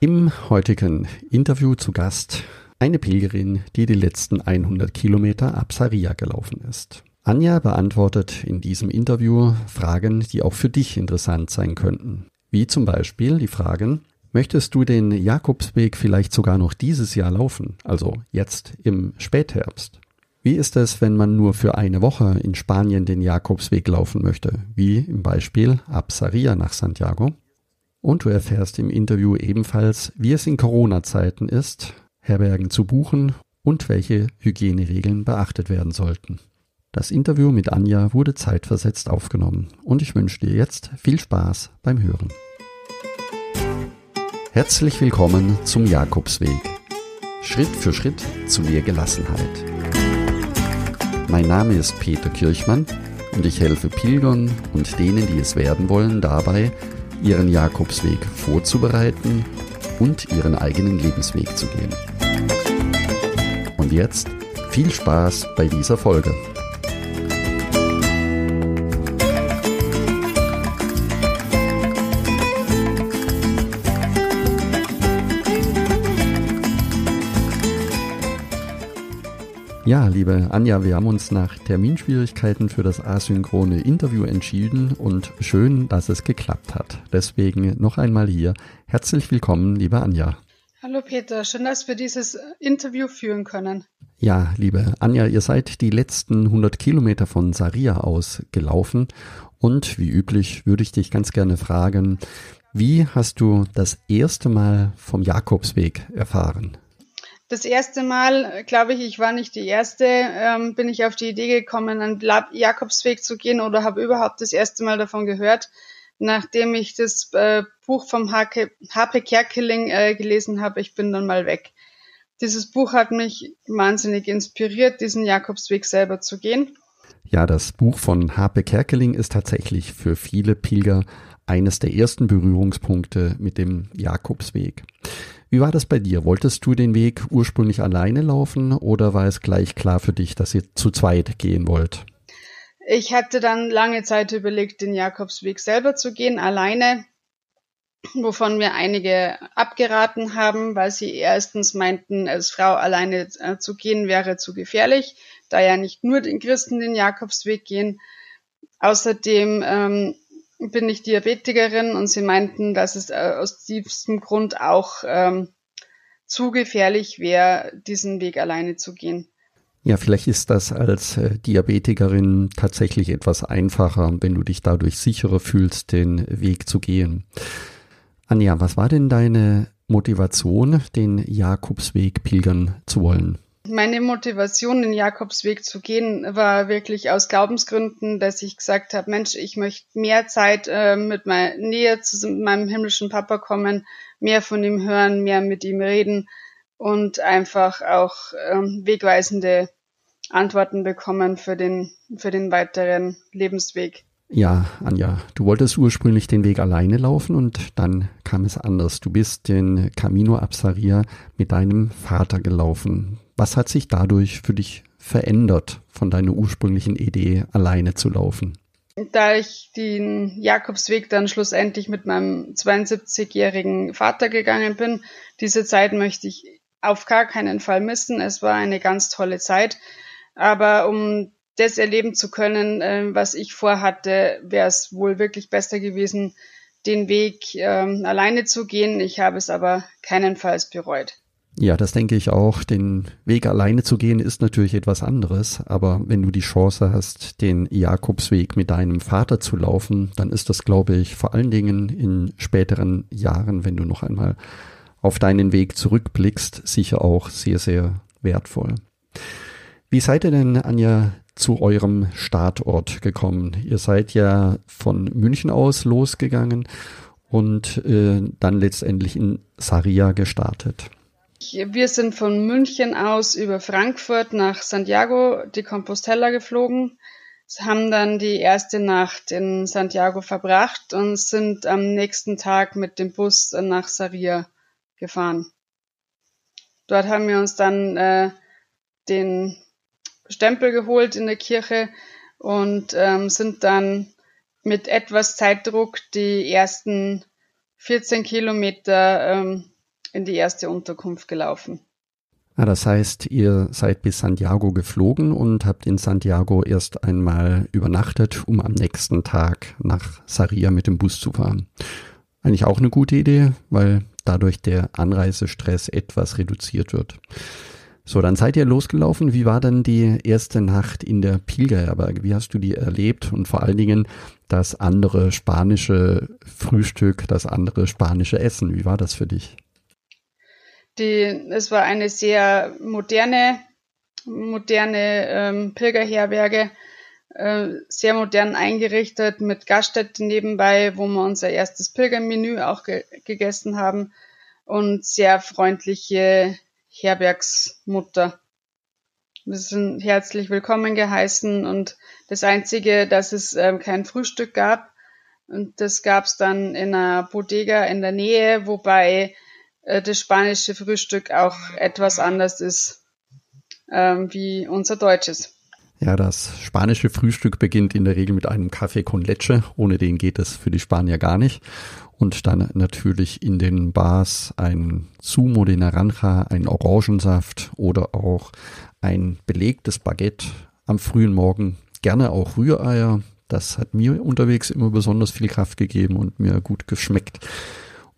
Im heutigen Interview zu Gast eine Pilgerin, die die letzten 100 Kilometer ab Saria gelaufen ist. Anja beantwortet in diesem Interview Fragen, die auch für dich interessant sein könnten. Wie zum Beispiel die Fragen, möchtest du den Jakobsweg vielleicht sogar noch dieses Jahr laufen, also jetzt im Spätherbst? Wie ist es, wenn man nur für eine Woche in Spanien den Jakobsweg laufen möchte, wie im Beispiel ab Saria nach Santiago? Und du erfährst im Interview ebenfalls, wie es in Corona-Zeiten ist, Herbergen zu buchen und welche Hygieneregeln beachtet werden sollten. Das Interview mit Anja wurde zeitversetzt aufgenommen und ich wünsche dir jetzt viel Spaß beim Hören. Herzlich willkommen zum Jakobsweg. Schritt für Schritt zu mehr Gelassenheit. Mein Name ist Peter Kirchmann und ich helfe Pilgern und denen, die es werden wollen, dabei, ihren Jakobsweg vorzubereiten und ihren eigenen Lebensweg zu gehen. Und jetzt viel Spaß bei dieser Folge. Ja, liebe Anja, wir haben uns nach Terminschwierigkeiten für das asynchrone Interview entschieden und schön, dass es geklappt hat. Deswegen noch einmal hier herzlich willkommen, liebe Anja. Hallo Peter, schön, dass wir dieses Interview führen können. Ja, liebe Anja, ihr seid die letzten 100 Kilometer von Saria aus gelaufen und wie üblich würde ich dich ganz gerne fragen, wie hast du das erste Mal vom Jakobsweg erfahren? Das erste Mal, glaube ich, ich war nicht die erste, ähm, bin ich auf die Idee gekommen, einen Jakobsweg zu gehen oder habe überhaupt das erste Mal davon gehört, nachdem ich das äh, Buch vom H.P. Kerkeling äh, gelesen habe. Ich bin dann mal weg. Dieses Buch hat mich wahnsinnig inspiriert, diesen Jakobsweg selber zu gehen. Ja, das Buch von H.P. Kerkeling ist tatsächlich für viele Pilger eines der ersten Berührungspunkte mit dem Jakobsweg. Wie war das bei dir? Wolltest du den Weg ursprünglich alleine laufen oder war es gleich klar für dich, dass ihr zu zweit gehen wollt? Ich hatte dann lange Zeit überlegt, den Jakobsweg selber zu gehen, alleine, wovon mir einige abgeraten haben, weil sie erstens meinten, als Frau alleine äh, zu gehen wäre zu gefährlich, da ja nicht nur den Christen den Jakobsweg gehen. Außerdem ähm, bin ich Diabetikerin und sie meinten, dass es äh, aus diesem Grund auch ähm, zu gefährlich wäre, diesen Weg alleine zu gehen. Ja, vielleicht ist das als äh, Diabetikerin tatsächlich etwas einfacher, wenn du dich dadurch sicherer fühlst, den Weg zu gehen. Anja, was war denn deine Motivation, den Jakobsweg pilgern zu wollen? Meine Motivation, den Jakobsweg zu gehen, war wirklich aus Glaubensgründen, dass ich gesagt habe, Mensch, ich möchte mehr Zeit äh, mit meiner Nähe zu meinem himmlischen Papa kommen, mehr von ihm hören, mehr mit ihm reden und einfach auch ähm, wegweisende Antworten bekommen für den, für den weiteren Lebensweg. Ja, Anja, du wolltest ursprünglich den Weg alleine laufen und dann kam es anders. Du bist den Camino Absaria mit deinem Vater gelaufen. Was hat sich dadurch für dich verändert von deiner ursprünglichen Idee, alleine zu laufen? Da ich den Jakobsweg dann schlussendlich mit meinem 72-jährigen Vater gegangen bin, diese Zeit möchte ich auf gar keinen Fall missen. Es war eine ganz tolle Zeit. Aber um das erleben zu können, äh, was ich vorhatte, wäre es wohl wirklich besser gewesen, den Weg ähm, alleine zu gehen. Ich habe es aber keinenfalls bereut. Ja, das denke ich auch. Den Weg alleine zu gehen ist natürlich etwas anderes, aber wenn du die Chance hast, den Jakobsweg mit deinem Vater zu laufen, dann ist das, glaube ich, vor allen Dingen in späteren Jahren, wenn du noch einmal auf deinen Weg zurückblickst, sicher auch sehr, sehr wertvoll. Wie seid ihr denn, Anja, zu eurem Startort gekommen? Ihr seid ja von München aus losgegangen und äh, dann letztendlich in Saria gestartet. Wir sind von München aus über Frankfurt nach Santiago de Compostela geflogen, haben dann die erste Nacht in Santiago verbracht und sind am nächsten Tag mit dem Bus nach Saria gefahren. Dort haben wir uns dann äh, den Stempel geholt in der Kirche und ähm, sind dann mit etwas Zeitdruck die ersten 14 Kilometer ähm, in die erste Unterkunft gelaufen. Ah, das heißt, ihr seid bis Santiago geflogen und habt in Santiago erst einmal übernachtet, um am nächsten Tag nach Saria mit dem Bus zu fahren. Eigentlich auch eine gute Idee, weil dadurch der Anreisestress etwas reduziert wird. So, dann seid ihr losgelaufen. Wie war dann die erste Nacht in der Pilgerherberge? Wie hast du die erlebt? Und vor allen Dingen das andere spanische Frühstück, das andere spanische Essen. Wie war das für dich? Die, es war eine sehr moderne, moderne ähm, Pilgerherberge, äh, sehr modern eingerichtet mit Gaststätte nebenbei, wo wir unser erstes Pilgermenü auch ge gegessen haben und sehr freundliche Herbergsmutter. Wir sind herzlich willkommen geheißen und das Einzige, dass es ähm, kein Frühstück gab und das gab es dann in einer Bodega in der Nähe, wobei äh, das spanische Frühstück auch etwas anders ist ähm, wie unser deutsches. Ja, das spanische Frühstück beginnt in der Regel mit einem Kaffee con leche. Ohne den geht es für die Spanier gar nicht. Und dann natürlich in den Bars ein Zumo de Naranja, ein Orangensaft oder auch ein belegtes Baguette am frühen Morgen. Gerne auch Rühreier. Das hat mir unterwegs immer besonders viel Kraft gegeben und mir gut geschmeckt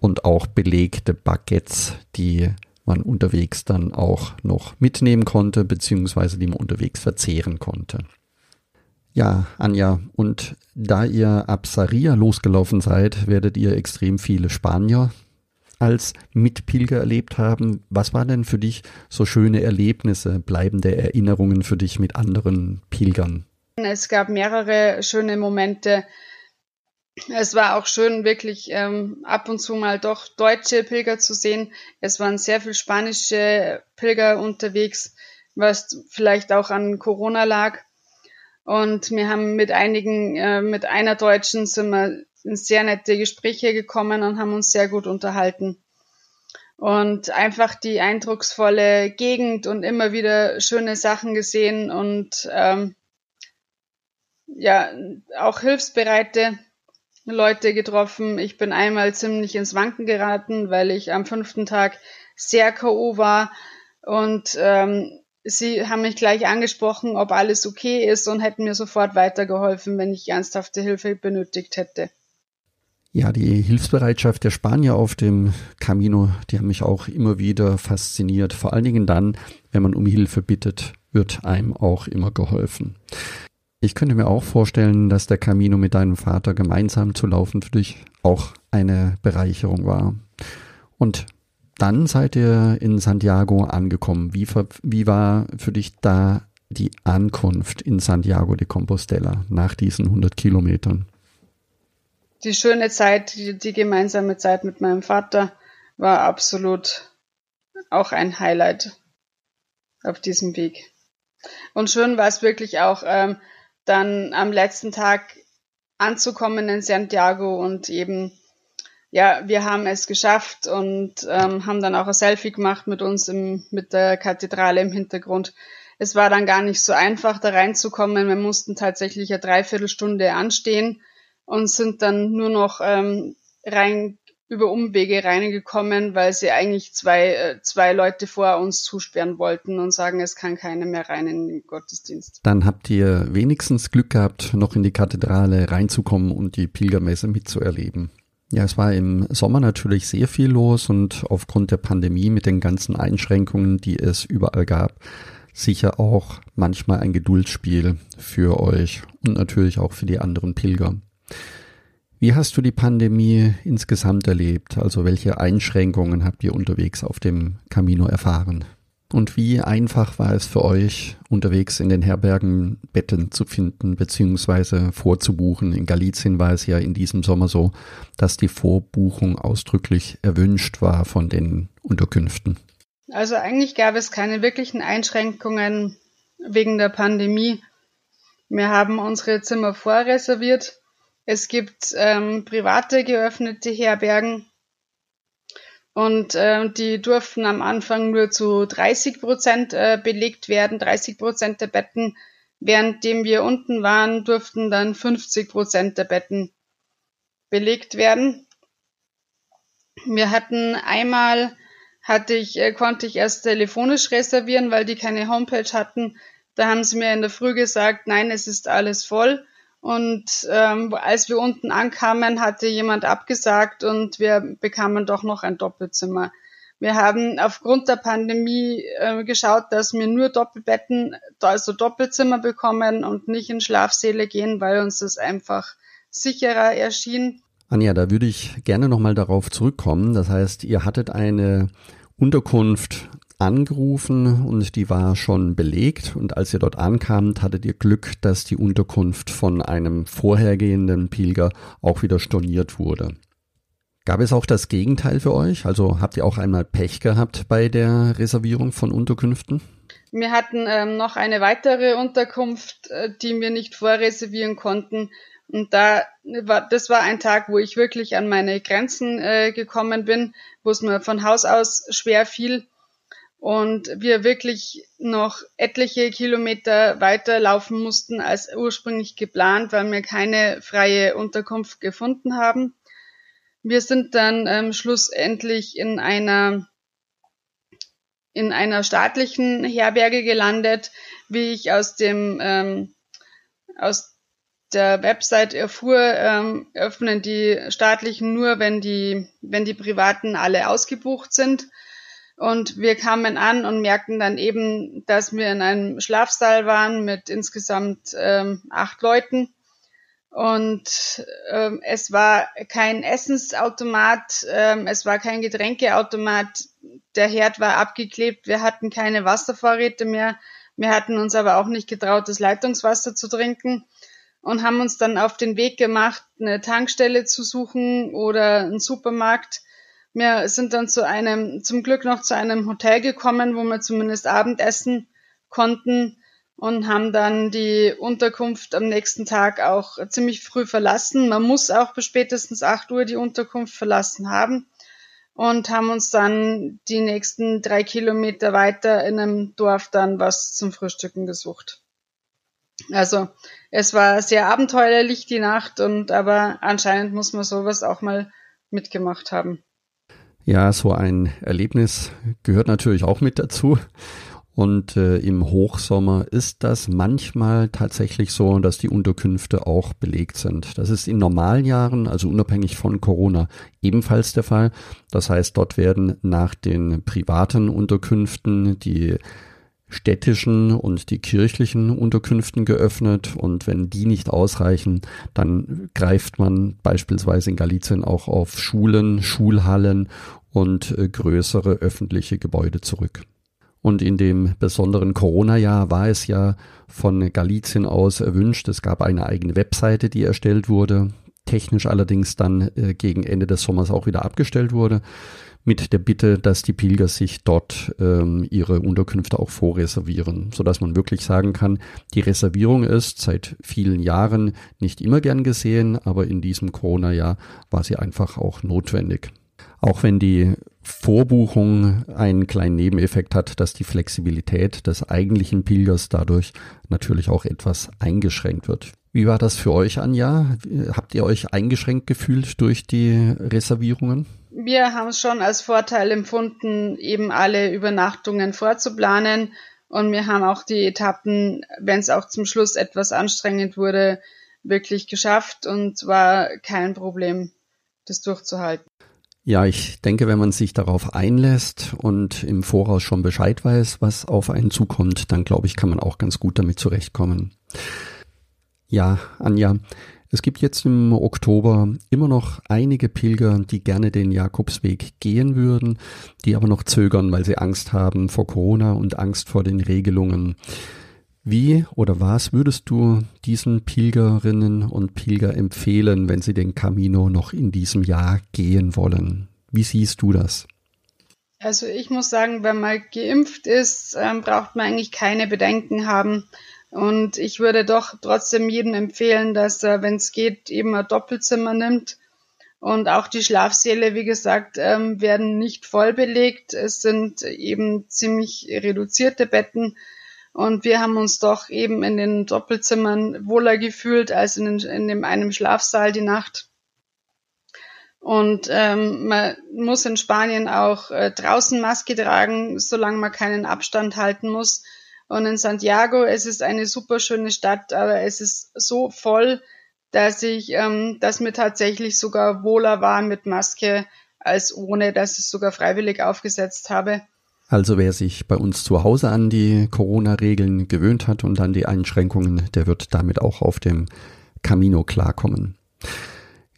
und auch belegte Baguettes, die man unterwegs dann auch noch mitnehmen konnte, beziehungsweise die man unterwegs verzehren konnte. Ja, Anja, und da ihr ab Saria losgelaufen seid, werdet ihr extrem viele Spanier als Mitpilger erlebt haben. Was waren denn für dich so schöne Erlebnisse, bleibende Erinnerungen für dich mit anderen Pilgern? Es gab mehrere schöne Momente, es war auch schön, wirklich ähm, ab und zu mal doch deutsche Pilger zu sehen. Es waren sehr viel spanische Pilger unterwegs, was vielleicht auch an Corona lag. Und wir haben mit einigen, äh, mit einer Deutschen sind wir in sehr nette Gespräche gekommen und haben uns sehr gut unterhalten. Und einfach die eindrucksvolle Gegend und immer wieder schöne Sachen gesehen und ähm, ja, auch hilfsbereite Leute getroffen. Ich bin einmal ziemlich ins Wanken geraten, weil ich am fünften Tag sehr K.O. war und ähm, sie haben mich gleich angesprochen, ob alles okay ist und hätten mir sofort weitergeholfen, wenn ich ernsthafte Hilfe benötigt hätte. Ja, die Hilfsbereitschaft der Spanier auf dem Camino, die haben mich auch immer wieder fasziniert. Vor allen Dingen dann, wenn man um Hilfe bittet, wird einem auch immer geholfen. Ich könnte mir auch vorstellen, dass der Camino mit deinem Vater gemeinsam zu laufen für dich auch eine Bereicherung war. Und dann seid ihr in Santiago angekommen. Wie, wie war für dich da die Ankunft in Santiago de Compostela nach diesen 100 Kilometern? Die schöne Zeit, die, die gemeinsame Zeit mit meinem Vater war absolut auch ein Highlight auf diesem Weg. Und schön war es wirklich auch, ähm, dann am letzten Tag anzukommen in Santiago und eben, ja, wir haben es geschafft und ähm, haben dann auch ein Selfie gemacht mit uns im, mit der Kathedrale im Hintergrund. Es war dann gar nicht so einfach, da reinzukommen. Wir mussten tatsächlich eine Dreiviertelstunde anstehen und sind dann nur noch ähm, rein über Umwege reingekommen, weil sie eigentlich zwei, äh, zwei Leute vor uns zusperren wollten und sagen, es kann keiner mehr rein in den Gottesdienst. Dann habt ihr wenigstens Glück gehabt, noch in die Kathedrale reinzukommen und die Pilgermesse mitzuerleben. Ja, es war im Sommer natürlich sehr viel los und aufgrund der Pandemie mit den ganzen Einschränkungen, die es überall gab, sicher auch manchmal ein Geduldsspiel für euch und natürlich auch für die anderen Pilger. Wie hast du die Pandemie insgesamt erlebt? Also welche Einschränkungen habt ihr unterwegs auf dem Camino erfahren? Und wie einfach war es für euch, unterwegs in den Herbergen Betten zu finden bzw. vorzubuchen? In Galizien war es ja in diesem Sommer so, dass die Vorbuchung ausdrücklich erwünscht war von den Unterkünften. Also eigentlich gab es keine wirklichen Einschränkungen wegen der Pandemie. Wir haben unsere Zimmer vorreserviert es gibt ähm, private geöffnete Herbergen und äh, die durften am Anfang nur zu 30 Prozent äh, belegt werden, 30 Prozent der Betten. Währenddem wir unten waren, durften dann 50 Prozent der Betten belegt werden. Wir hatten einmal hatte ich, äh, konnte ich erst telefonisch reservieren, weil die keine Homepage hatten. Da haben sie mir in der Früh gesagt, nein, es ist alles voll. Und ähm, als wir unten ankamen, hatte jemand abgesagt und wir bekamen doch noch ein Doppelzimmer. Wir haben aufgrund der Pandemie äh, geschaut, dass wir nur Doppelbetten, also Doppelzimmer bekommen und nicht in Schlafsäle gehen, weil uns das einfach sicherer erschien. Anja, da würde ich gerne nochmal darauf zurückkommen. Das heißt, ihr hattet eine Unterkunft angerufen und die war schon belegt und als ihr dort ankamt, hattet ihr Glück, dass die Unterkunft von einem vorhergehenden Pilger auch wieder storniert wurde. Gab es auch das Gegenteil für euch? Also habt ihr auch einmal Pech gehabt bei der Reservierung von Unterkünften? Wir hatten ähm, noch eine weitere Unterkunft, äh, die wir nicht vorreservieren konnten. Und da war, das war ein Tag, wo ich wirklich an meine Grenzen äh, gekommen bin, wo es mir von Haus aus schwer fiel und wir wirklich noch etliche Kilometer weiter laufen mussten als ursprünglich geplant, weil wir keine freie Unterkunft gefunden haben. Wir sind dann ähm, schlussendlich in einer in einer staatlichen Herberge gelandet, wie ich aus dem ähm, aus der Website erfuhr, ähm, öffnen die staatlichen nur, wenn die wenn die privaten alle ausgebucht sind. Und wir kamen an und merkten dann eben, dass wir in einem Schlafsaal waren mit insgesamt ähm, acht Leuten und ähm, es war kein Essensautomat, ähm, es war kein Getränkeautomat. Der Herd war abgeklebt. Wir hatten keine Wasservorräte mehr. Wir hatten uns aber auch nicht getraut, das Leitungswasser zu trinken und haben uns dann auf den Weg gemacht, eine Tankstelle zu suchen oder einen Supermarkt. Wir sind dann zu einem, zum Glück noch zu einem Hotel gekommen, wo wir zumindest Abendessen konnten und haben dann die Unterkunft am nächsten Tag auch ziemlich früh verlassen. Man muss auch bis spätestens 8 Uhr die Unterkunft verlassen haben und haben uns dann die nächsten drei Kilometer weiter in einem Dorf dann was zum Frühstücken gesucht. Also es war sehr abenteuerlich die Nacht und aber anscheinend muss man sowas auch mal mitgemacht haben. Ja, so ein Erlebnis gehört natürlich auch mit dazu. Und äh, im Hochsommer ist das manchmal tatsächlich so, dass die Unterkünfte auch belegt sind. Das ist in normalen Jahren, also unabhängig von Corona, ebenfalls der Fall. Das heißt, dort werden nach den privaten Unterkünften die städtischen und die kirchlichen Unterkünften geöffnet und wenn die nicht ausreichen, dann greift man beispielsweise in Galizien auch auf Schulen, Schulhallen und äh, größere öffentliche Gebäude zurück. Und in dem besonderen Corona-Jahr war es ja von Galizien aus erwünscht. Es gab eine eigene Webseite, die erstellt wurde, technisch allerdings dann äh, gegen Ende des Sommers auch wieder abgestellt wurde, mit der Bitte, dass die Pilger sich dort ähm, ihre Unterkünfte auch vorreservieren, sodass man wirklich sagen kann, die Reservierung ist seit vielen Jahren nicht immer gern gesehen, aber in diesem Corona-Jahr war sie einfach auch notwendig. Auch wenn die Vorbuchung einen kleinen Nebeneffekt hat, dass die Flexibilität des eigentlichen Pilgers dadurch natürlich auch etwas eingeschränkt wird. Wie war das für euch, Anja? Habt ihr euch eingeschränkt gefühlt durch die Reservierungen? Wir haben es schon als Vorteil empfunden, eben alle Übernachtungen vorzuplanen. Und wir haben auch die Etappen, wenn es auch zum Schluss etwas anstrengend wurde, wirklich geschafft und war kein Problem, das durchzuhalten. Ja, ich denke, wenn man sich darauf einlässt und im Voraus schon Bescheid weiß, was auf einen zukommt, dann glaube ich, kann man auch ganz gut damit zurechtkommen. Ja, Anja, es gibt jetzt im Oktober immer noch einige Pilger, die gerne den Jakobsweg gehen würden, die aber noch zögern, weil sie Angst haben vor Corona und Angst vor den Regelungen. Wie oder was würdest du diesen Pilgerinnen und Pilger empfehlen, wenn sie den Camino noch in diesem Jahr gehen wollen? Wie siehst du das? Also ich muss sagen, wenn man geimpft ist, ähm, braucht man eigentlich keine Bedenken haben. Und ich würde doch trotzdem jedem empfehlen, dass er, wenn es geht, eben ein Doppelzimmer nimmt. Und auch die Schlafsäle, wie gesagt, ähm, werden nicht voll belegt. Es sind eben ziemlich reduzierte Betten und wir haben uns doch eben in den Doppelzimmern wohler gefühlt als in, den, in dem einem Schlafsaal die Nacht. Und ähm, man muss in Spanien auch äh, draußen Maske tragen, solange man keinen Abstand halten muss. Und in Santiago, es ist eine super schöne Stadt, aber es ist so voll, dass ich, ähm, dass mir tatsächlich sogar wohler war mit Maske als ohne, dass ich es sogar freiwillig aufgesetzt habe. Also wer sich bei uns zu Hause an die Corona-Regeln gewöhnt hat und an die Einschränkungen, der wird damit auch auf dem Camino klarkommen.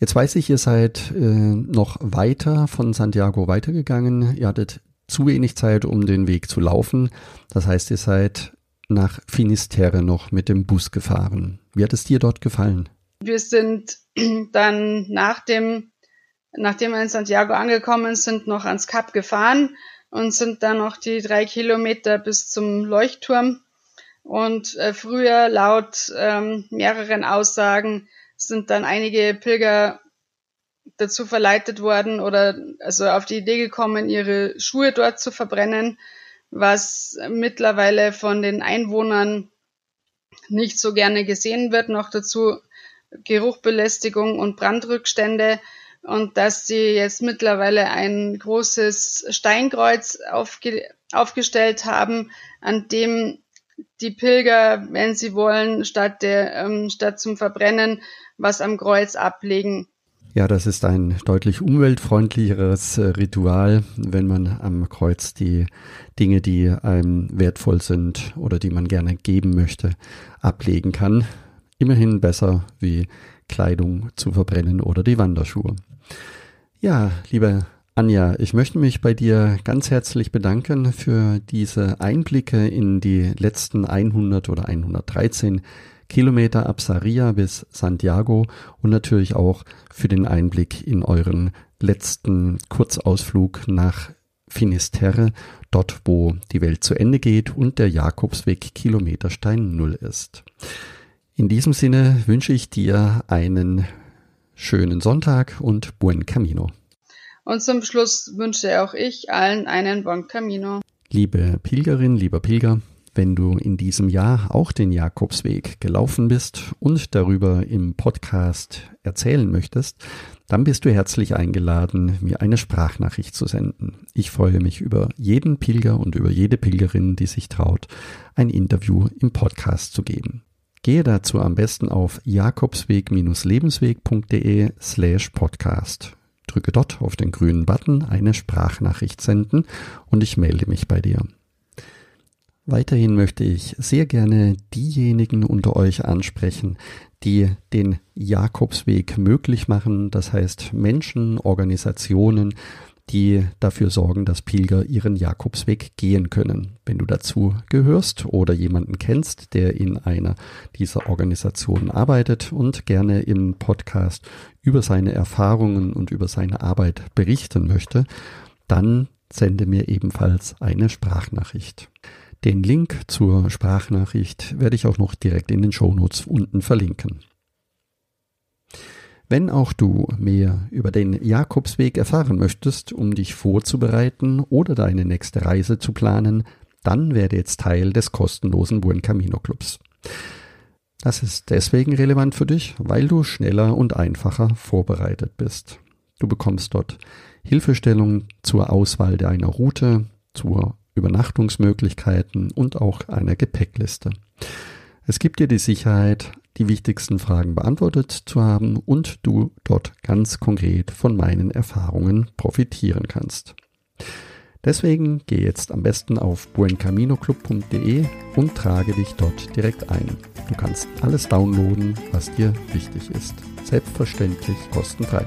Jetzt weiß ich, ihr seid äh, noch weiter von Santiago weitergegangen. Ihr hattet zu wenig Zeit, um den Weg zu laufen. Das heißt, ihr seid nach Finisterre noch mit dem Bus gefahren. Wie hat es dir dort gefallen? Wir sind dann nach dem, nachdem wir in Santiago angekommen sind, noch ans Kap gefahren und sind dann noch die drei Kilometer bis zum Leuchtturm. Und äh, früher, laut ähm, mehreren Aussagen, sind dann einige Pilger dazu verleitet worden oder also auf die Idee gekommen, ihre Schuhe dort zu verbrennen, was mittlerweile von den Einwohnern nicht so gerne gesehen wird. Noch dazu Geruchbelästigung und Brandrückstände und dass sie jetzt mittlerweile ein großes Steinkreuz aufge aufgestellt haben, an dem die Pilger, wenn sie wollen, statt der ähm, statt zum Verbrennen was am Kreuz ablegen. Ja, das ist ein deutlich umweltfreundlicheres äh, Ritual, wenn man am Kreuz die Dinge, die einem wertvoll sind oder die man gerne geben möchte, ablegen kann. Immerhin besser wie Kleidung zu verbrennen oder die Wanderschuhe. Ja, liebe Anja, ich möchte mich bei dir ganz herzlich bedanken für diese Einblicke in die letzten 100 oder 113 Kilometer ab Saria bis Santiago und natürlich auch für den Einblick in euren letzten Kurzausflug nach Finisterre, dort wo die Welt zu Ende geht und der Jakobsweg Kilometerstein Null ist. In diesem Sinne wünsche ich dir einen schönen Sonntag und buen camino. Und zum Schluss wünsche auch ich allen einen Bon Camino. Liebe Pilgerin, lieber Pilger, wenn du in diesem Jahr auch den Jakobsweg gelaufen bist und darüber im Podcast erzählen möchtest, dann bist du herzlich eingeladen, mir eine Sprachnachricht zu senden. Ich freue mich über jeden Pilger und über jede Pilgerin, die sich traut, ein Interview im Podcast zu geben. Gehe dazu am besten auf jakobsweg-lebensweg.de slash podcast Drücke dort auf den grünen Button eine Sprachnachricht senden und ich melde mich bei dir. Weiterhin möchte ich sehr gerne diejenigen unter euch ansprechen, die den Jakobsweg möglich machen, das heißt Menschen, Organisationen, die dafür sorgen, dass Pilger ihren Jakobsweg gehen können. Wenn du dazu gehörst oder jemanden kennst, der in einer dieser Organisationen arbeitet und gerne im Podcast über seine Erfahrungen und über seine Arbeit berichten möchte, dann sende mir ebenfalls eine Sprachnachricht. Den Link zur Sprachnachricht werde ich auch noch direkt in den Shownotes unten verlinken. Wenn auch du mehr über den Jakobsweg erfahren möchtest, um dich vorzubereiten oder deine nächste Reise zu planen, dann werde jetzt Teil des kostenlosen Buen Camino Clubs. Das ist deswegen relevant für dich, weil du schneller und einfacher vorbereitet bist. Du bekommst dort Hilfestellung zur Auswahl deiner Route, zur Übernachtungsmöglichkeiten und auch einer Gepäckliste. Es gibt dir die Sicherheit, die wichtigsten Fragen beantwortet zu haben und du dort ganz konkret von meinen Erfahrungen profitieren kannst. Deswegen geh jetzt am besten auf buencaminoclub.de und trage dich dort direkt ein. Du kannst alles downloaden, was dir wichtig ist. Selbstverständlich kostenfrei.